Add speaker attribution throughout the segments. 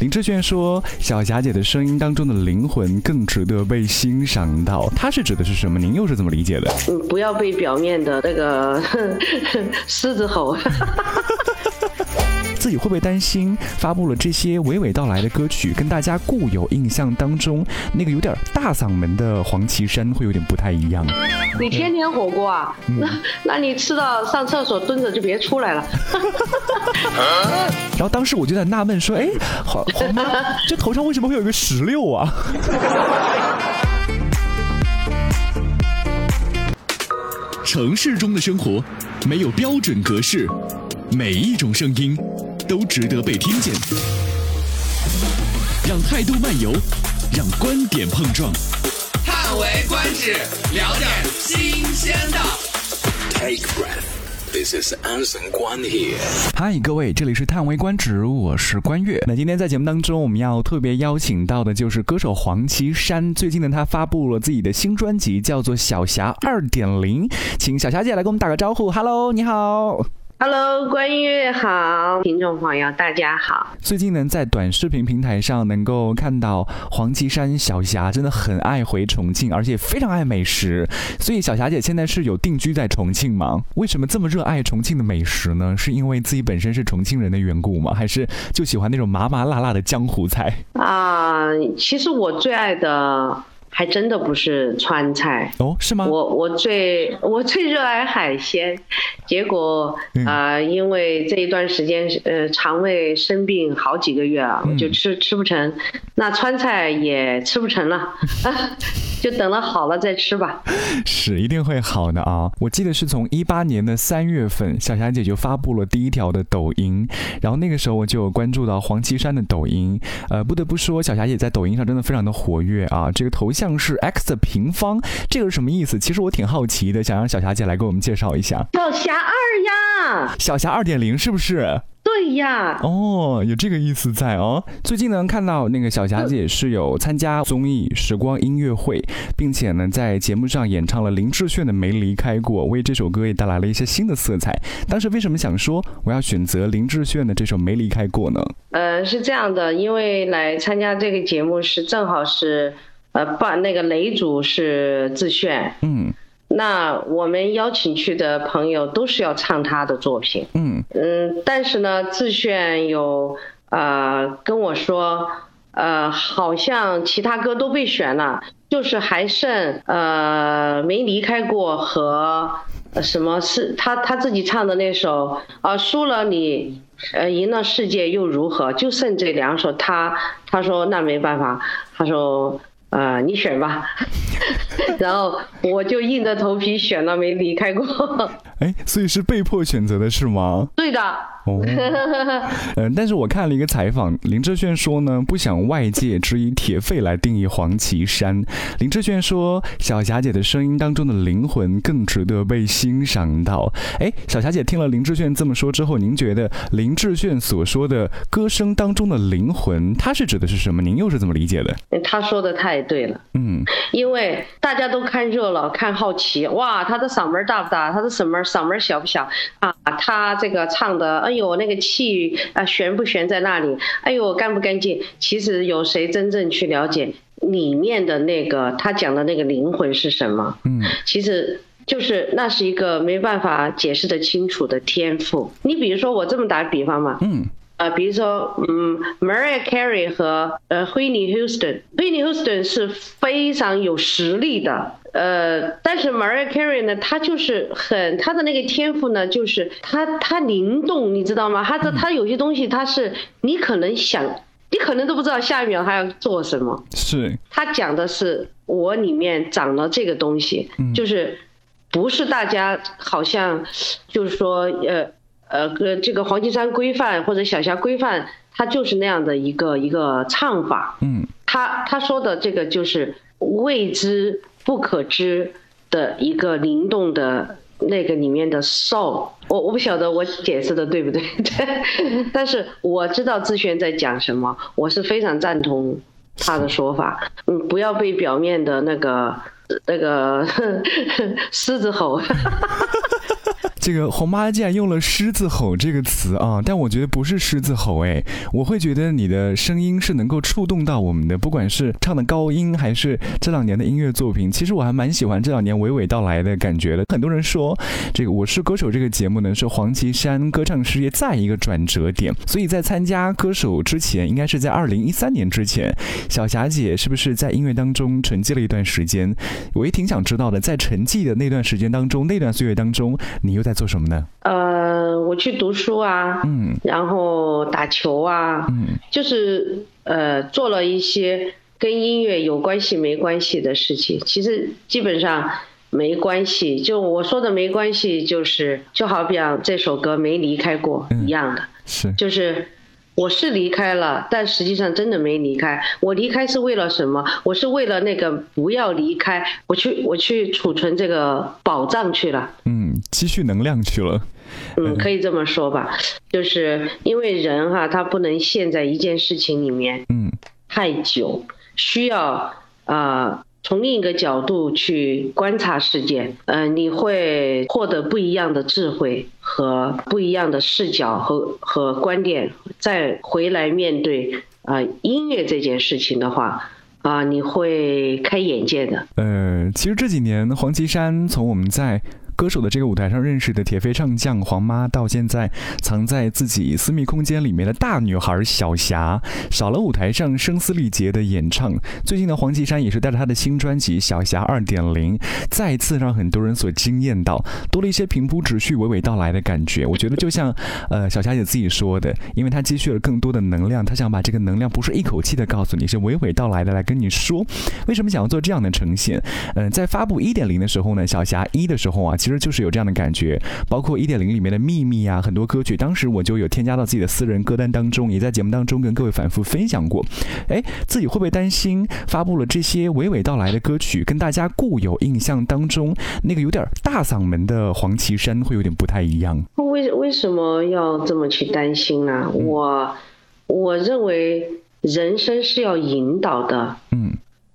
Speaker 1: 林志炫说：“小霞姐的声音当中的灵魂更值得被欣赏到。”他是指的是什么？您又是怎么理解的？
Speaker 2: 嗯，不要被表面的那个 狮子吼。
Speaker 1: 自己会不会担心发布了这些娓娓道来的歌曲，跟大家固有印象当中那个有点大嗓门的黄绮珊会有点不太一样？
Speaker 2: 你天天火锅啊？那那你吃到上厕所蹲着就别出来了。
Speaker 1: 然后当时我就在纳闷说：“哎，黄黄妈，这头上为什么会有个石榴啊？”
Speaker 3: 城市中的生活没有标准格式，每一种声音。都值得被听见，让态度漫游，让观点碰撞，
Speaker 4: 叹为观止，聊点新鲜的。Take
Speaker 1: breath，this is Anson 关 here。嗨，各位，这里是叹为观止，我是关悦。那今天在节目当中，我们要特别邀请到的就是歌手黄绮珊。最近呢，她发布了自己的新专辑，叫做《小霞二点零》，请小霞姐来跟我们打个招呼。Hello，你好。
Speaker 2: Hello，关悦好，听众朋友大家好。
Speaker 1: 最近呢，在短视频平台上能够看到黄绮珊小霞真的很爱回重庆，而且非常爱美食。所以小霞姐现在是有定居在重庆吗？为什么这么热爱重庆的美食呢？是因为自己本身是重庆人的缘故吗？还是就喜欢那种麻麻辣辣的江湖菜？
Speaker 2: 啊，其实我最爱的。还真的不是川菜
Speaker 1: 哦，是吗？
Speaker 2: 我我最我最热爱海鲜，结果啊，因为这一段时间呃肠胃生病好几个月啊，我就吃吃不成，那川菜也吃不成了。就等了好了再吃吧，
Speaker 1: 是一定会好的啊！我记得是从一八年的三月份，小霞姐就发布了第一条的抖音，然后那个时候我就有关注到黄绮珊的抖音，呃，不得不说小霞姐在抖音上真的非常的活跃啊！这个头像是 x 的平方，这个是什么意思？其实我挺好奇的，想让小霞姐来给我们介绍一下。
Speaker 2: 小霞二呀，
Speaker 1: 小霞二点零是不是？
Speaker 2: 对呀，
Speaker 1: 哦，有这个意思在哦。最近呢，看到那个小霞姐是有参加综艺《时光音乐会》，并且呢，在节目上演唱了林志炫的《没离开过》，为这首歌也带来了一些新的色彩。当时为什么想说我要选择林志炫的这首《没离开过》呢？
Speaker 2: 呃，是这样的，因为来参加这个节目是正好是，呃，把那个擂主是志炫，嗯。那我们邀请去的朋友都是要唱他的作品，嗯嗯，但是呢，自炫有呃跟我说，呃，好像其他歌都被选了，就是还剩呃没离开过和什么是他他自己唱的那首啊输了你呃赢了世界又如何，就剩这两首，他他说那没办法，他说。uh, 啊，你选吧，然后我就硬着头皮选了，没离开过。
Speaker 1: 哎，所以是被迫选择的是吗？
Speaker 2: 对的。哦，
Speaker 1: 嗯，但是我看了一个采访，林志炫说呢，不想外界只以铁肺来定义黄绮珊。林志炫说，小霞姐的声音当中的灵魂更值得被欣赏到。哎，小霞姐听了林志炫这么说之后，您觉得林志炫所说的歌声当中的灵魂，他是指的是什么？您又是怎么理解的？
Speaker 2: 他说的太对了，嗯，因为大家都看热闹，看好奇，哇，他的嗓门大不大？他的嗓门嗓门小不小？啊，他这个唱的。哎呦，那个气啊，悬不悬在那里？哎呦，干不干净？其实有谁真正去了解里面的那个他讲的那个灵魂是什么？嗯，其实就是那是一个没办法解释的清楚的天赋。你比如说，我这么打比方嘛，嗯。啊，比如说，嗯，Mariah Carey 和呃，Whitney Houston，Whitney Houston 是非常有实力的，呃，但是 Mariah Carey 呢，她就是很，她的那个天赋呢，就是她她灵动，你知道吗？她的她有些东西，她是你可能想，你可能都不知道下一秒她要做什么。
Speaker 1: 是。
Speaker 2: 她讲的是我里面长了这个东西，就是不是大家好像就是说呃。呃，个这个黄金山规范或者小霞规范，它就是那样的一个一个唱法。嗯，他他说的这个就是未知不可知的一个灵动的那个里面的 soul。我我不晓得我解释的对不对，但是我知道志轩在讲什么，我是非常赞同他的说法。嗯，不要被表面的那个那个 狮子吼。
Speaker 1: 这个红妈竟然用了“狮子吼”这个词啊，但我觉得不是狮子吼，哎，我会觉得你的声音是能够触动到我们的，不管是唱的高音还是这两年的音乐作品，其实我还蛮喜欢这两年娓娓道来的感觉的。很多人说这个《我是歌手》这个节目呢，是黄绮珊歌唱事业再一个转折点，所以在参加歌手之前，应该是在二零一三年之前，小霞姐是不是在音乐当中沉寂了一段时间？我也挺想知道的，在沉寂的那段时间当中，那段岁月当中，你又在做什么呢？
Speaker 2: 呃，我去读书啊，嗯，然后打球啊，嗯，就是呃，做了一些跟音乐有关系没关系的事情。其实基本上没关系，就我说的没关系，就是就好比这首歌没离开过一样的，
Speaker 1: 是，
Speaker 2: 就是。我是离开了，但实际上真的没离开。我离开是为了什么？我是为了那个不要离开，我去我去储存这个宝藏去了。
Speaker 1: 嗯，积蓄能量去了。
Speaker 2: 嗯，可以这么说吧，就是因为人哈，他不能陷在一件事情里面，嗯，太久，需要啊。从另一个角度去观察世界，嗯，你会获得不一样的智慧和不一样的视角和和观点，再回来面对啊音乐这件事情的话，啊，你会开眼界的。
Speaker 1: 呃，其实这几年黄绮珊从我们在。歌手的这个舞台上认识的铁肺唱将黄妈，到现在藏在自己私密空间里面的大女孩小霞，少了舞台上声嘶力竭的演唱。最近的黄绮珊也是带着她的新专辑《小霞二点零》，再次让很多人所惊艳到，多了一些平铺直叙、娓娓道来的感觉。我觉得就像呃小霞姐自己说的，因为她积蓄了更多的能量，她想把这个能量不是一口气的告诉你，是娓娓道来的来跟你说。为什么想要做这样的呈现？嗯，在发布一点零的时候呢，小霞一的时候啊，其实。其实就是有这样的感觉，包括一点零里面的秘密啊，很多歌曲，当时我就有添加到自己的私人歌单当中，也在节目当中跟各位反复分享过。哎，自己会不会担心发布了这些娓娓道来的歌曲，跟大家固有印象当中那个有点大嗓门的黄绮珊会有点不太一样？
Speaker 2: 为为什么要这么去担心呢？我我认为人生是要引导的，嗯，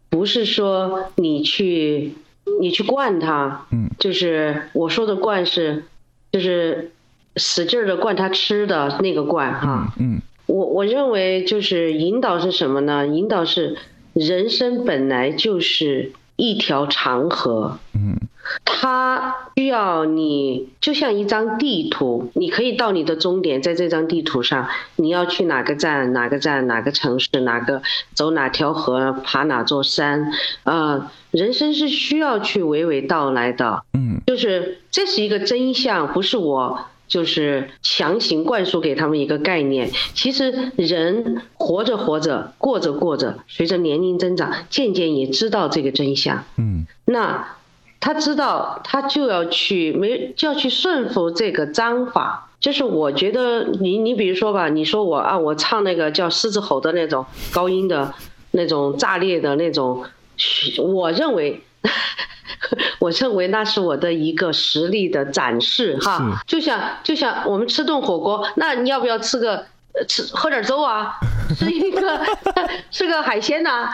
Speaker 2: 不是说你去。你去灌他，嗯，就是我说的灌是，就是使劲的灌他吃的那个灌哈，嗯，我我认为就是引导是什么呢？引导是人生本来就是一条长河，嗯。它需要你，就像一张地图，你可以到你的终点，在这张地图上，你要去哪个站，哪个站，哪个城市，哪个走哪条河，爬哪座山，呃，人生是需要去娓娓道来的，嗯，就是这是一个真相，不是我就是强行灌输给他们一个概念。其实人活着活着，过着过着，随着年龄增长，渐渐也知道这个真相，嗯，那。他知道，他就要去没就要去顺服这个章法。就是我觉得你你比如说吧，你说我啊，我唱那个叫狮子吼的那种高音的那种炸裂的那种，我认为，我认为那是我的一个实力的展示哈。就像就像我们吃顿火锅，那你要不要吃个？吃喝点粥啊，吃一个 吃个海鲜呐，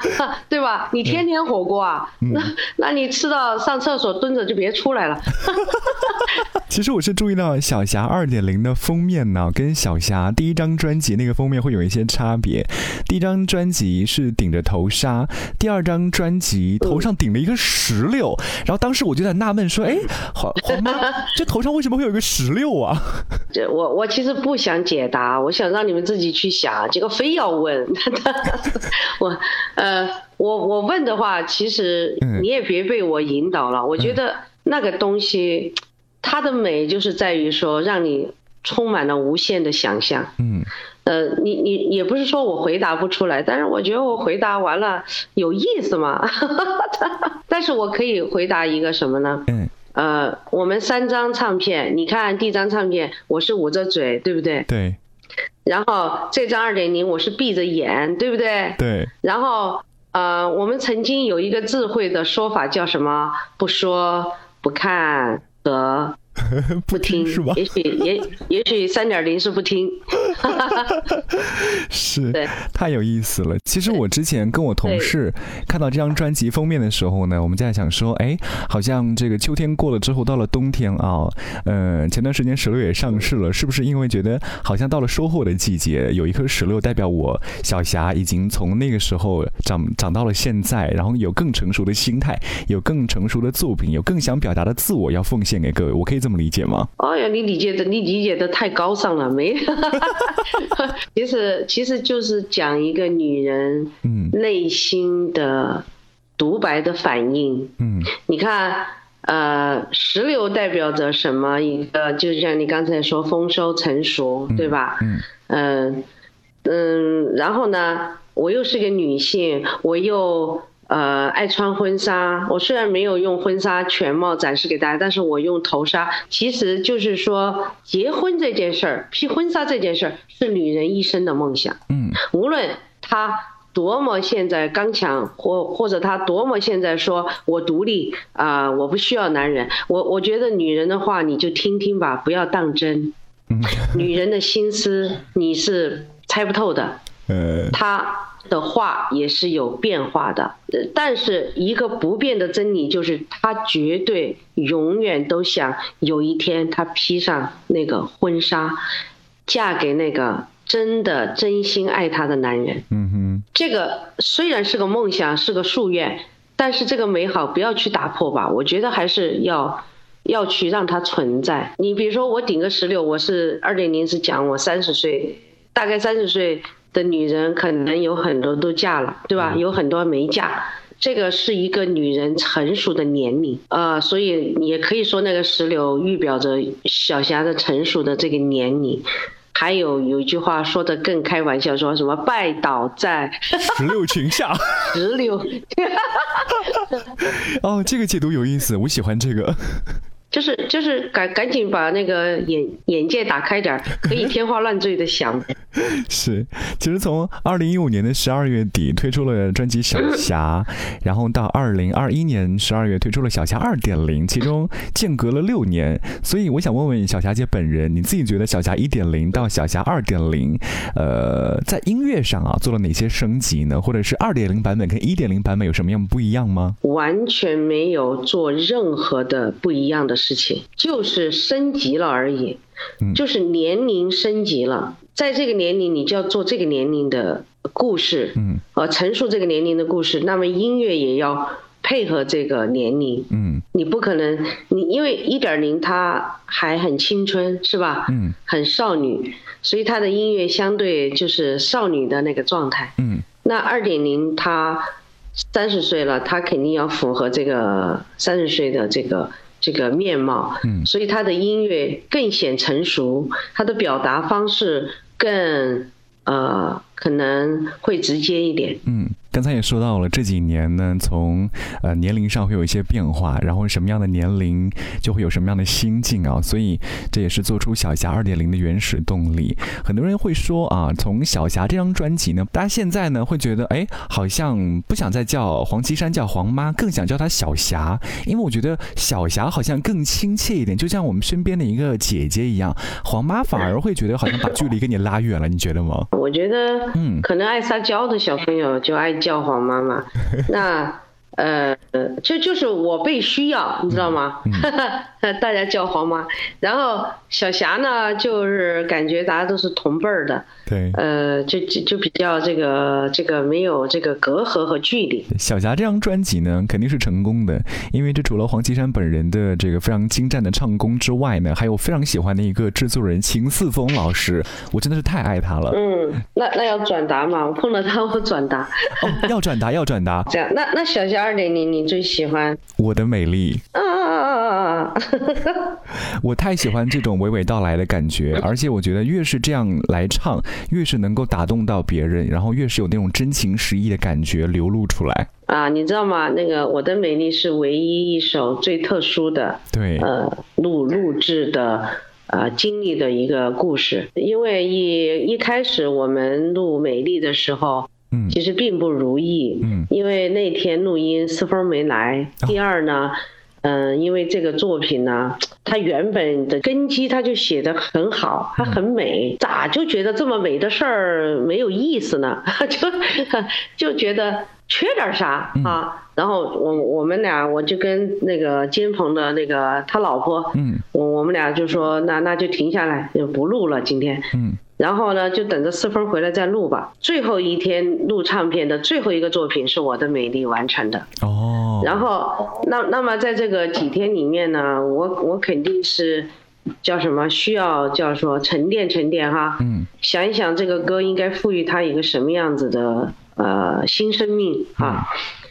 Speaker 2: 对吧？你天天火锅啊，那那你吃到上厕所蹲着就别出来了。
Speaker 1: 其实我是注意到小霞二点零的封面呢，跟小霞第一张专辑那个封面会有一些差别。第一张专辑是顶着头纱，第二张专辑头上顶了一个石榴。然后当时我就在纳闷说：“哎，黄黄妈，这头上为什么会有一个石榴啊？”
Speaker 2: 这我我其实不想解答，我想让你们自己去想，结果非要问。我呃，我我问的话，其实你也别被我引导了。我觉得那个东西。它的美就是在于说，让你充满了无限的想象。嗯，呃，你你也不是说我回答不出来，但是我觉得我回答完了有意思嘛。但是我可以回答一个什么呢？嗯，呃，我们三张唱片，你看第一张唱片，我是捂着嘴，对不对？
Speaker 1: 对。
Speaker 2: 然后这张二点零，我是闭着眼，对不对？
Speaker 1: 对。
Speaker 2: 然后呃，我们曾经有一个智慧的说法叫什么？不说不看。和
Speaker 1: 不听是吧？
Speaker 2: 也许也也许三点零是不听，
Speaker 1: 是，太有意思了。其实我之前跟我同事看到这张专辑封面的时候呢，我们在想说，哎，好像这个秋天过了之后，到了冬天啊，呃，前段时间石榴也上市了，是不是因为觉得好像到了收获的季节，有一颗石榴代表我小霞已经从那个时候长长到了现在，然后有更成熟的心态，有更成熟的作品，有更想表达的自我要奉献给各位，我可以这么理解吗？
Speaker 2: 哎呀，你理解的，你理解的太高尚了，没。其实，其实就是讲一个女人内心的独白的反应。嗯，你看，呃，石榴代表着什么？一个就像你刚才说，丰收成熟，对吧？嗯嗯嗯，然后呢，我又是个女性，我又。呃，爱穿婚纱。我虽然没有用婚纱全貌展示给大家，但是我用头纱，其实就是说，结婚这件事儿，披婚纱这件事儿，是女人一生的梦想。嗯，无论她多么现在刚强，或或者她多么现在说我独立啊，我不需要男人。我我觉得女人的话，你就听听吧，不要当真。嗯，女人的心思你是猜不透的。呃，她。的话也是有变化的，但是一个不变的真理就是，他绝对永远都想有一天他披上那个婚纱，嫁给那个真的真心爱她的男人。嗯哼，这个虽然是个梦想，是个夙愿，但是这个美好不要去打破吧。我觉得还是要要去让它存在。你比如说，我顶个十六，我是二点零，是讲我三十岁，大概三十岁。的女人可能有很多都嫁了，对吧？有很多没嫁，这个是一个女人成熟的年龄啊，所以也可以说那个石榴预表着小霞的成熟的这个年龄。还有有一句话说的更开玩笑，说什么拜倒在
Speaker 1: 石榴裙下，
Speaker 2: 石榴。
Speaker 1: 哦，这个解读有意思，我喜欢这个。
Speaker 2: 就是就是赶赶紧把那个眼眼界打开点儿，可以天花乱坠的想。
Speaker 1: 是，其实从二零一五年的十二月底推出了专辑《小霞》，然后到二零二一年十二月推出了《小霞二点零》，其中间隔了六年。所以我想问问小霞姐本人，你自己觉得《小霞一点零》到《小霞二点零》，呃，在音乐上啊做了哪些升级呢？或者是二点零版本跟一点零版本有什么样不一样吗？
Speaker 2: 完全没有做任何的不一样的。事情就是升级了而已，就是年龄升级了，在这个年龄你就要做这个年龄的故事，嗯，呃，陈述这个年龄的故事，那么音乐也要配合这个年龄，嗯，你不可能，你因为一点零它还很青春是吧？嗯，很少女，所以它的音乐相对就是少女的那个状态，嗯，那二点零它三十岁了，它肯定要符合这个三十岁的这个。这个面貌，嗯，所以他的音乐更显成熟，他的表达方式更，呃，可能会直接一点，
Speaker 1: 嗯。刚才也说到了，这几年呢，从呃年龄上会有一些变化，然后什么样的年龄就会有什么样的心境啊，所以这也是做出小霞二点零的原始动力。很多人会说啊，从小霞这张专辑呢，大家现在呢会觉得，哎，好像不想再叫黄绮珊叫黄妈，更想叫她小霞，因为我觉得小霞好像更亲切一点，就像我们身边的一个姐姐一样。黄妈反而会觉得好像把距离给你拉远了，你觉得吗？
Speaker 2: 我觉得，嗯，可能爱撒娇的小朋友就爱。叫黄妈妈，那呃，就就是我被需要，你知道吗？大家叫黄妈，然后小霞呢，就是感觉大家都是同辈儿的。
Speaker 1: 对，
Speaker 2: 呃，就就就比较这个这个没有这个隔阂和距离。
Speaker 1: 小霞这张专辑呢，肯定是成功的，因为这除了黄绮珊本人的这个非常精湛的唱功之外呢，还有非常喜欢的一个制作人秦四峰老师，我真的是太爱他了。
Speaker 2: 嗯，那那要转达嘛，我碰到他我转达。
Speaker 1: 哦，要转达要转达。
Speaker 2: 这样，那那小霞二点零你最喜欢？
Speaker 1: 我的美丽。
Speaker 2: 啊
Speaker 1: 我太喜欢这种娓娓道来的感觉，而且我觉得越是这样来唱。越是能够打动到别人，然后越是有那种真情实意的感觉流露出来
Speaker 2: 啊！你知道吗？那个《我的美丽》是唯一一首最特殊的，
Speaker 1: 对，
Speaker 2: 呃，录录制的，呃，经历的一个故事。因为一一开始我们录《美丽》的时候，嗯，其实并不如意，嗯，因为那天录音四峰没来。第二呢。嗯，因为这个作品呢，它原本的根基它就写的很好，它很美，咋就觉得这么美的事儿没有意思呢？就就觉得缺点啥啊？然后我我们俩我就跟那个金鹏的那个他老婆，嗯，我我们俩就说那那就停下来，就不录了今天，嗯。然后呢，就等着四分回来再录吧。最后一天录唱片的最后一个作品是我的美丽完成的。哦。然后，那那么在这个几天里面呢，我我肯定是叫什么需要叫说沉淀沉淀哈。嗯。想一想这个歌应该赋予它一个什么样子的呃新生命啊？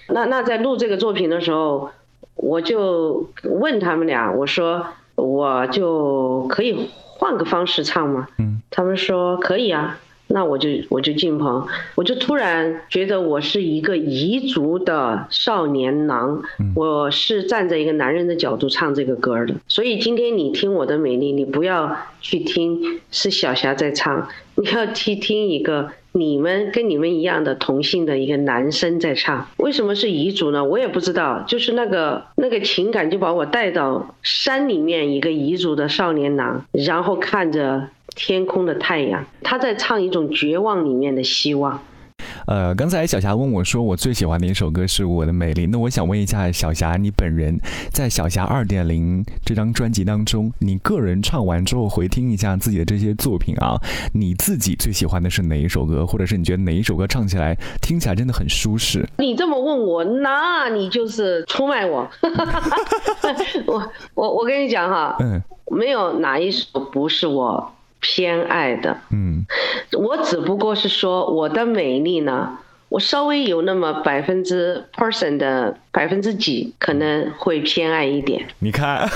Speaker 2: 那那在录这个作品的时候，我就问他们俩，我说我就可以。换个方式唱吗？嗯，他们说可以啊，那我就我就进棚，我就突然觉得我是一个彝族的少年郎，我是站在一个男人的角度唱这个歌的，所以今天你听我的美丽，你不要去听是小霞在唱，你要去听一个。你们跟你们一样的同性的一个男生在唱，为什么是彝族呢？我也不知道，就是那个那个情感就把我带到山里面，一个彝族的少年郎，然后看着天空的太阳，他在唱一种绝望里面的希望。
Speaker 1: 呃，刚才小霞问我说，我最喜欢的一首歌是我的美丽。那我想问一下小霞，你本人在小霞二点零这张专辑当中，你个人唱完之后回听一下自己的这些作品啊，你自己最喜欢的是哪一首歌，或者是你觉得哪一首歌唱起来听起来真的很舒适？
Speaker 2: 你这么问我，那你就是出卖我。我我我跟你讲哈，嗯，没有哪一首不是我。偏爱的，嗯，我只不过是说我的美丽呢，我稍微有那么百分之 person 的百分之几可能会偏爱一点。
Speaker 1: 你看，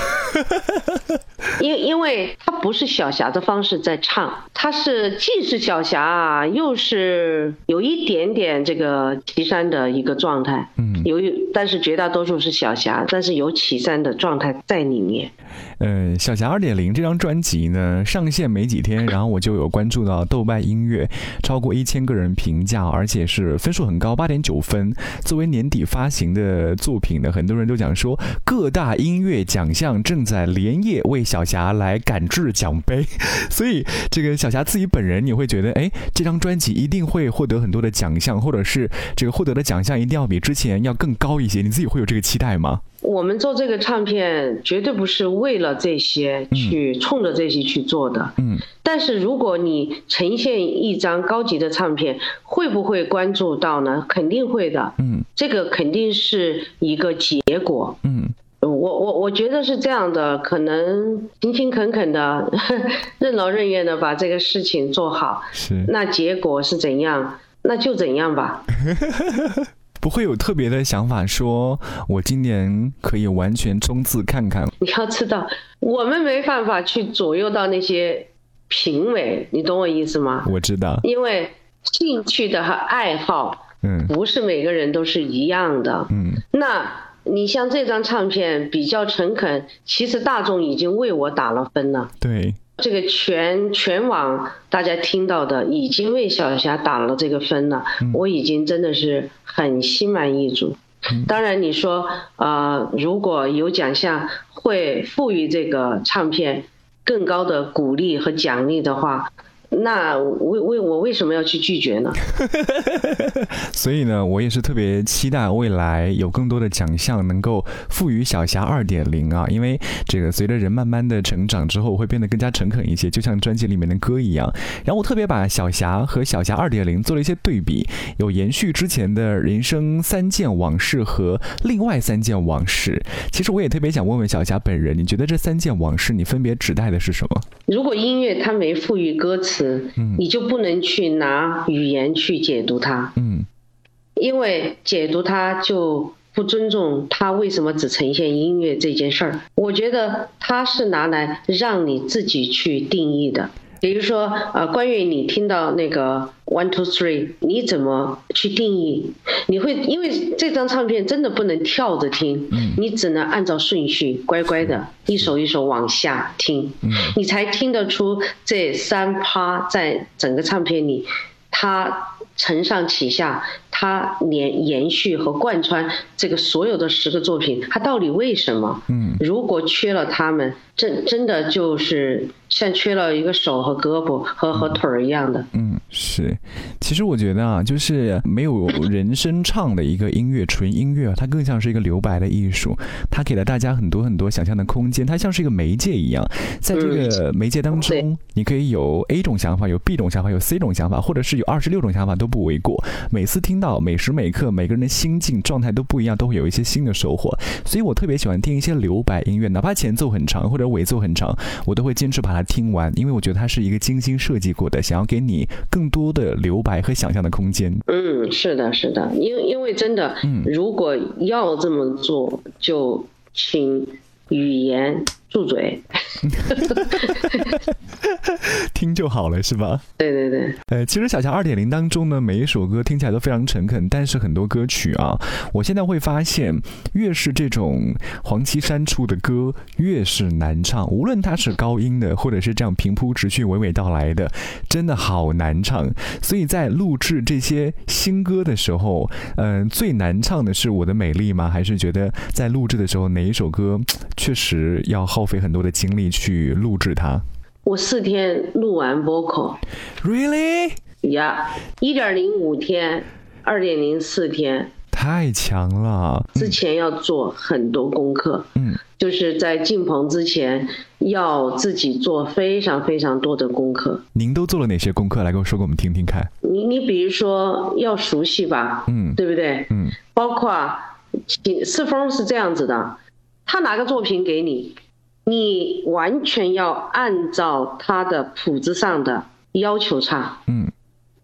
Speaker 2: 因因为他不是小霞的方式在唱，他是既是小霞，又是有一点点这个岐山的一个状态，嗯，由于但是绝大多数是小霞，但是有岐山的状态在里面。
Speaker 1: 嗯，小霞二点零这张专辑呢上线没几天，然后我就有关注到豆瓣音乐超过一千个人评价，而且是分数很高，八点九分。作为年底发行的作品呢，很多人都讲说各大音乐奖项正在连夜为小霞来赶制奖杯，所以这个小霞自己本人，你会觉得哎，这张专辑一定会获得很多的奖项，或者是这个获得的奖项一定要比之前要更高一些，你自己会有这个期待吗？
Speaker 2: 我们做这个唱片绝对不是为了这些去冲着这些去做的。嗯。但是如果你呈现一张高级的唱片，会不会关注到呢？肯定会的。嗯。这个肯定是一个结果。嗯。我我我觉得是这样的，可能勤勤恳恳的、任劳任怨的把这个事情做好。是。那结果是怎样？那就怎样吧。
Speaker 1: 不会有特别的想法，说我今年可以完全冲刺看看。
Speaker 2: 你要知道，我们没办法去左右到那些评委，你懂我意思吗？
Speaker 1: 我知道，
Speaker 2: 因为兴趣的和爱好，嗯，不是每个人都是一样的，嗯。那你像这张唱片比较诚恳，其实大众已经为我打了分了。
Speaker 1: 对。
Speaker 2: 这个全全网大家听到的，已经为小霞打了这个分了，我已经真的是很心满意足。当然你说呃，如果有奖项会赋予这个唱片更高的鼓励和奖励的话。那为为我为什么要去拒绝呢？
Speaker 1: 所以呢，我也是特别期待未来有更多的奖项能够赋予小霞二点零啊，因为这个随着人慢慢的成长之后，会变得更加诚恳一些，就像专辑里面的歌一样。然后我特别把小霞和小霞二点零做了一些对比，有延续之前的人生三件往事和另外三件往事。其实我也特别想问问小霞本人，你觉得这三件往事你分别指代的是什么？
Speaker 2: 如果音乐它没赋予歌词。嗯，你就不能去拿语言去解读它，嗯，因为解读它就不尊重它为什么只呈现音乐这件事儿。我觉得它是拿来让你自己去定义的。比如说，呃，关于你听到那个 one two three，你怎么去定义？你会因为这张唱片真的不能跳着听，你只能按照顺序乖乖的一首一首往下听，你才听得出这三趴在整个唱片里，它承上启下。他连延续和贯穿这个所有的十个作品，他到底为什么？嗯，如果缺了他们，真真的就是像缺了一个手和胳膊和和腿儿一样的。
Speaker 1: 嗯，是。其实我觉得啊，就是没有人声唱的一个音乐，纯音乐，它更像是一个留白的艺术。它给了大家很多很多想象的空间，它像是一个媒介一样，在这个媒介当中，你可以有 A 种想法，有 B 种想法，有 C 种想法，或者是有二十六种想法都不为过。每次听到。每时每刻，每个人的心境状态都不一样，都会有一些新的收获。所以我特别喜欢听一些留白音乐，哪怕前奏很长或者尾奏很长，我都会坚持把它听完，因为我觉得它是一个精心设计过的，想要给你更多的留白和想象的空间。
Speaker 2: 嗯，是的，是的，因因为真的，嗯，如果要这么做，就请语言住嘴。
Speaker 1: 听就好了，是吧？
Speaker 2: 对对对。
Speaker 1: 呃，其实小乔二点零当中呢，每一首歌听起来都非常诚恳，但是很多歌曲啊，我现在会发现，越是这种黄绮珊出的歌，越是难唱。无论它是高音的，或者是这样平铺直叙、娓娓道来的，真的好难唱。所以在录制这些新歌的时候，嗯，最难唱的是我的美丽吗？还是觉得在录制的时候哪一首歌确实要耗费很多的精力去录制它？
Speaker 2: 我四天录完
Speaker 1: vocal，really？
Speaker 2: 呀，一点零五天，二点零四天，
Speaker 1: 太强了。
Speaker 2: 之前要做很多功课，嗯，就是在进棚之前要自己做非常非常多的功课。
Speaker 1: 您都做了哪些功课？来跟我说给我们听听看。
Speaker 2: 你你比如说要熟悉吧，嗯，对不对？嗯，包括四风是这样子的，他拿个作品给你。你完全要按照他的谱子上的要求唱，嗯，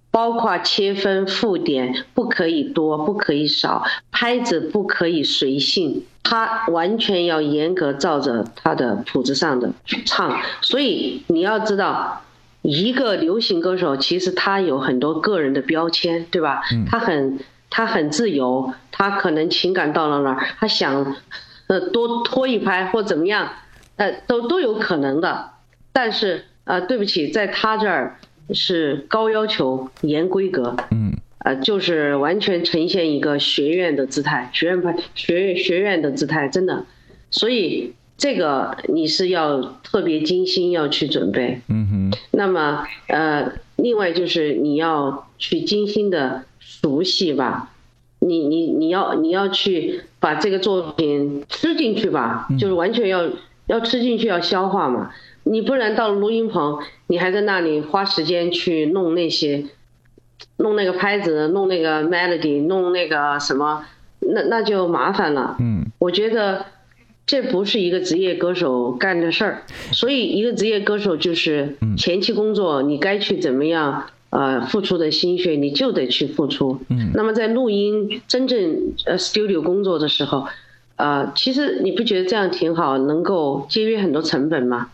Speaker 2: 包括切分附点不可以多，不可以少，拍子不可以随性，他完全要严格照着他的谱子上的唱。所以你要知道，一个流行歌手其实他有很多个人的标签，对吧？他很他很自由，他可能情感到了那儿，他想呃多拖一拍或怎么样。呃，都都有可能的，但是呃，对不起，在他这儿是高要求、严规格，嗯，呃，就是完全呈现一个学院的姿态，学院派学院学院的姿态，真的，所以这个你是要特别精心要去准备，嗯哼。那么呃，另外就是你要去精心的熟悉吧，你你你要你要去把这个作品吃进去吧，就是完全要。要吃进去，要消化嘛。你不然到了录音棚，你还在那里花时间去弄那些，弄那个拍子，弄那个 melody，弄那个什么，那那就麻烦了。嗯，我觉得这不是一个职业歌手干的事儿。所以，一个职业歌手就是前期工作，你该去怎么样，呃，付出的心血你就得去付出。嗯，那么在录音真正呃 studio 工作的时候。呃，其实你不觉得这样挺好，能够节约很多成本吗？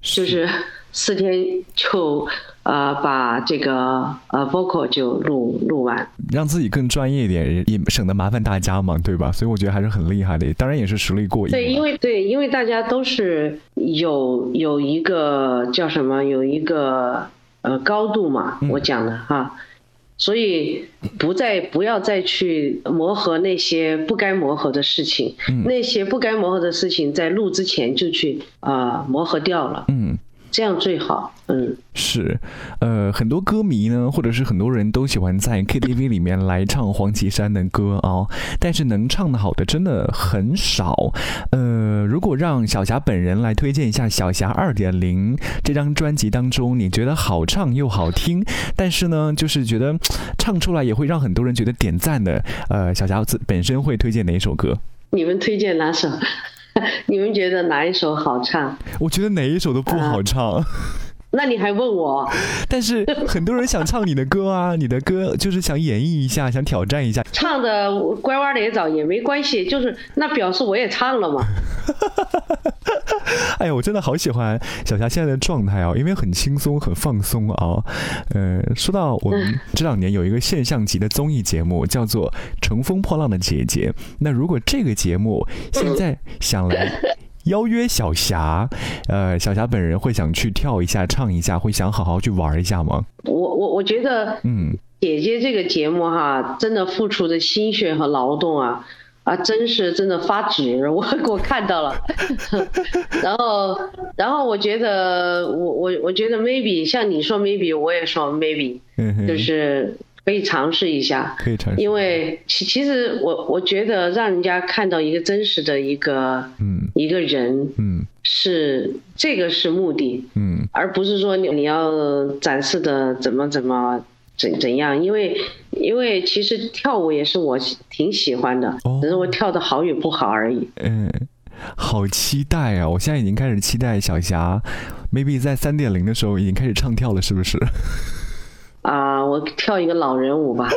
Speaker 2: 就是 四天就呃把这个呃 vocal 就录录完，
Speaker 1: 让自己更专业一点，也省得麻烦大家嘛，对吧？所以我觉得还是很厉害的，当然也是实力过硬。
Speaker 2: 对，因为对，因为大家都是有有一个叫什么，有一个呃高度嘛，我讲的哈。所以不再不要再去磨合那些不该磨合的事情，那些不该磨合的事情在录之前就去啊磨合掉了。嗯。这样最好，嗯，
Speaker 1: 是，呃，很多歌迷呢，或者是很多人都喜欢在 KTV 里面来唱黄绮珊的歌啊，但是能唱的好的真的很少。呃，如果让小霞本人来推荐一下《小霞二点零》这张专辑当中，你觉得好唱又好听，但是呢，就是觉得唱出来也会让很多人觉得点赞的，呃，小霞自本身会推荐哪一首歌？
Speaker 2: 你们推荐哪首？你们觉得哪一首好唱？
Speaker 1: 我觉得哪一首都不好唱。
Speaker 2: 那你还问我？
Speaker 1: 但是很多人想唱你的歌啊，你的歌就是想演绎一下，想挑战一下。
Speaker 2: 唱的乖乖的也早也没关系，就是那表示我也唱了嘛。
Speaker 1: 哎呀，我真的好喜欢小霞现在的状态哦，因为很轻松、很放松啊。呃，说到我们这两年有一个现象级的综艺节目，叫做《乘风破浪的姐姐》。那如果这个节目现在想来。邀约小霞，呃，小霞本人会想去跳一下、唱一下，会想好好去玩一下吗？
Speaker 2: 我我我觉得，嗯，姐姐这个节目哈，真的付出的心血和劳动啊。啊，真是真的发指，我 我看到了，然后然后我觉得我我我觉得 maybe 像你说 maybe 我也说 maybe，就是可以尝试一下，
Speaker 1: 可以尝试，
Speaker 2: 因为其其实我我觉得让人家看到一个真实的一个嗯一个人嗯。是这个是目的嗯，而不是说你你要展示的怎么怎么。怎怎样？因为因为其实跳舞也是我挺喜欢的，只是我跳的好与不好而已。
Speaker 1: 嗯，好期待啊！我现在已经开始期待小霞，maybe 在三点零的时候已经开始唱跳了，是不是？
Speaker 2: 啊，我跳一个老人舞吧。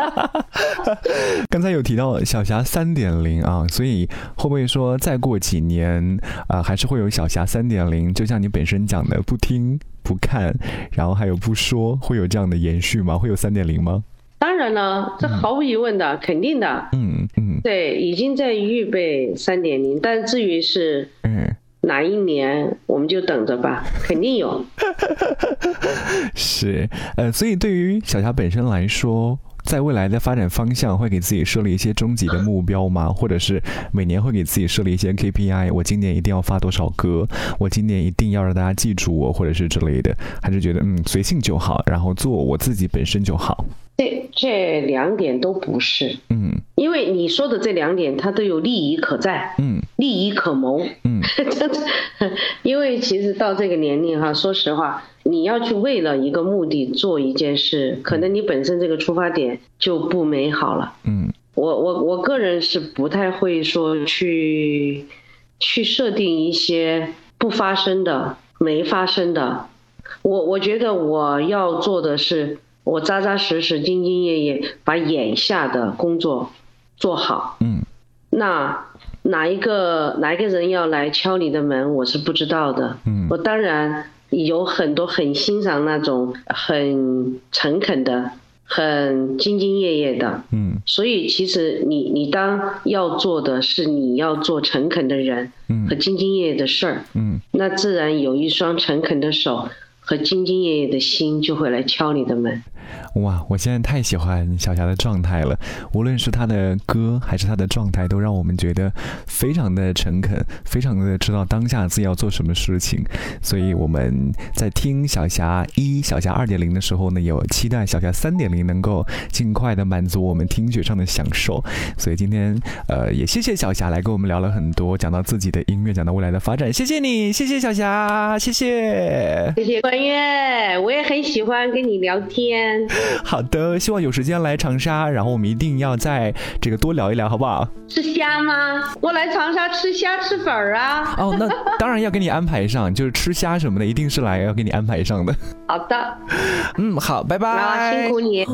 Speaker 1: 刚才有提到小霞三点零啊，所以会不会说再过几年啊，还是会有小霞三点零？就像你本身讲的，不听。不看，然后还有不说，会有这样的延续吗？会有三点零吗？
Speaker 2: 当然了，这毫无疑问的，肯定的。嗯嗯，对，已经在预备三点零，但至于是嗯哪一年，我们就等着吧，肯定有。
Speaker 1: 是，呃，所以对于小霞本身来说。在未来的发展方向，会给自己设立一些终极的目标吗？或者是每年会给自己设立一些 KPI？我今年一定要发多少歌？我今年一定要让大家记住我，或者是之类的？还是觉得嗯随性就好，然后做我自己本身就好？
Speaker 2: 这这两点都不是，嗯，因为你说的这两点，它都有利益可在，嗯，利益可谋，嗯，因为其实到这个年龄哈，说实话。你要去为了一个目的做一件事，可能你本身这个出发点就不美好了。嗯，我我我个人是不太会说去去设定一些不发生的、没发生的。我我觉得我要做的是，我扎扎实实、兢兢业业把眼下的工作做好。嗯，那哪一个哪一个人要来敲你的门，我是不知道的。嗯，我当然。有很多很欣赏那种很诚恳的、很兢兢业业的，嗯，所以其实你你当要做的是你要做诚恳的人，嗯，和兢兢业业的事儿，嗯，那自然有一双诚恳的手和兢兢业业的心就会来敲你的门。
Speaker 1: 哇，我现在太喜欢小霞的状态了，无论是她的歌还是她的状态，都让我们觉得非常的诚恳，非常的知道当下自己要做什么事情。所以我们在听小霞一、小霞二点零的时候呢，有期待小霞三点零能够尽快的满足我们听觉上的享受。所以今天呃，也谢谢小霞来跟我们聊了很多，讲到自己的音乐，讲到未来的发展。谢谢你，谢谢小霞，谢谢，
Speaker 2: 谢谢关悦，我也很喜欢跟你聊天。
Speaker 1: 好的，希望有时间来长沙，然后我们一定要在这个多聊一聊，好不好？
Speaker 2: 吃虾吗？我来长沙吃虾吃粉儿啊！
Speaker 1: 哦，那当然要给你安排上，就是吃虾什么的，一定是来要给你安排上的。
Speaker 2: 好的，
Speaker 1: 嗯，好，拜
Speaker 2: 拜。辛苦你。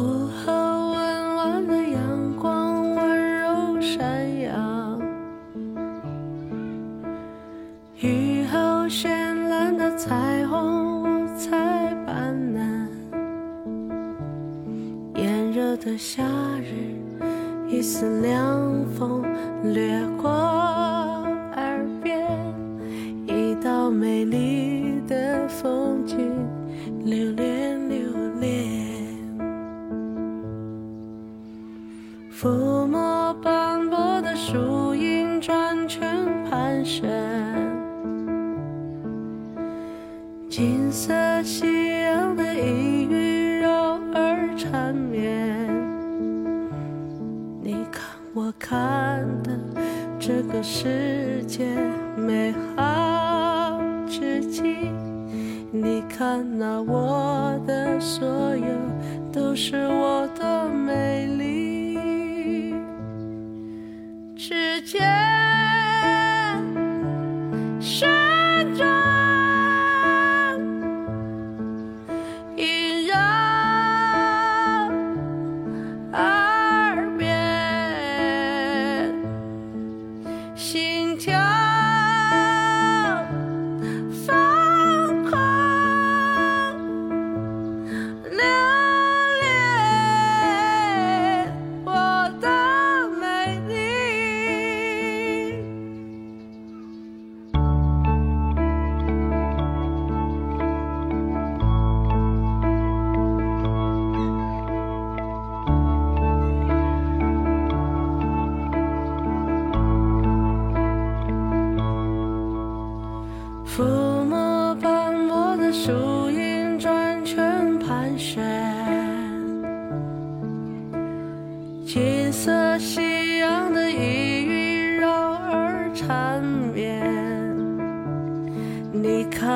Speaker 2: 雨后绚烂的彩的夏日，一丝凉风掠过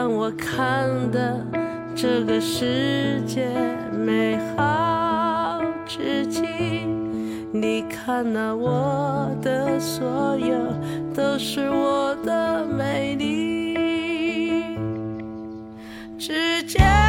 Speaker 2: 让我看的这个世界美好至极，你看
Speaker 5: 呐我的所有都是我的美丽。之间。